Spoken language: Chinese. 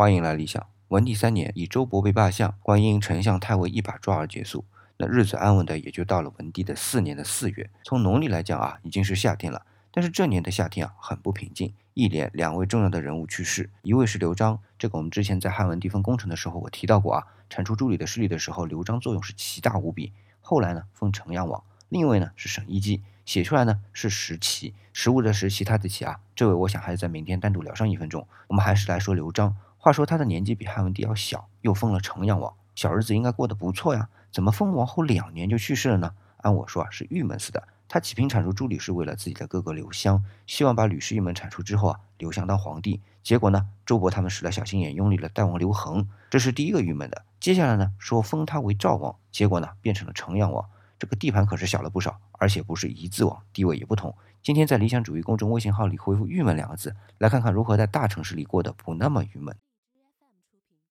欢迎来理想。文帝三年，以周勃为罢相，观因丞相太尉一把抓而结束。那日子安稳的也就到了文帝的四年的四月。从农历来讲啊，已经是夏天了。但是这年的夏天啊，很不平静。一连两位重要的人物去世，一位是刘璋，这个我们之前在汉文帝分功臣的时候我提到过啊，铲除朱里的势力的时候，刘璋作用是奇大无比。后来呢，封城阳王。另一位呢是沈一基，写出来呢是石岐，食物的食，其他的其啊。这位我想还是在明天单独聊上一分钟。我们还是来说刘璋。话说他的年纪比汉文帝要小，又封了城阳王，小日子应该过得不错呀。怎么封王后两年就去世了呢？按我说啊，是郁闷死的。他起兵铲除朱吕是为了自己的哥哥刘襄，希望把吕氏一门铲除之后啊，刘襄当皇帝。结果呢，周勃他们使了小心眼，拥立了代王刘恒，这是第一个郁闷的。接下来呢，说封他为赵王，结果呢，变成了城阳王。这个地盘可是小了不少，而且不是一字王，地位也不同。今天在理想主义公众微信号里回复“郁闷”两个字，来看看如何在大城市里过得不那么郁闷。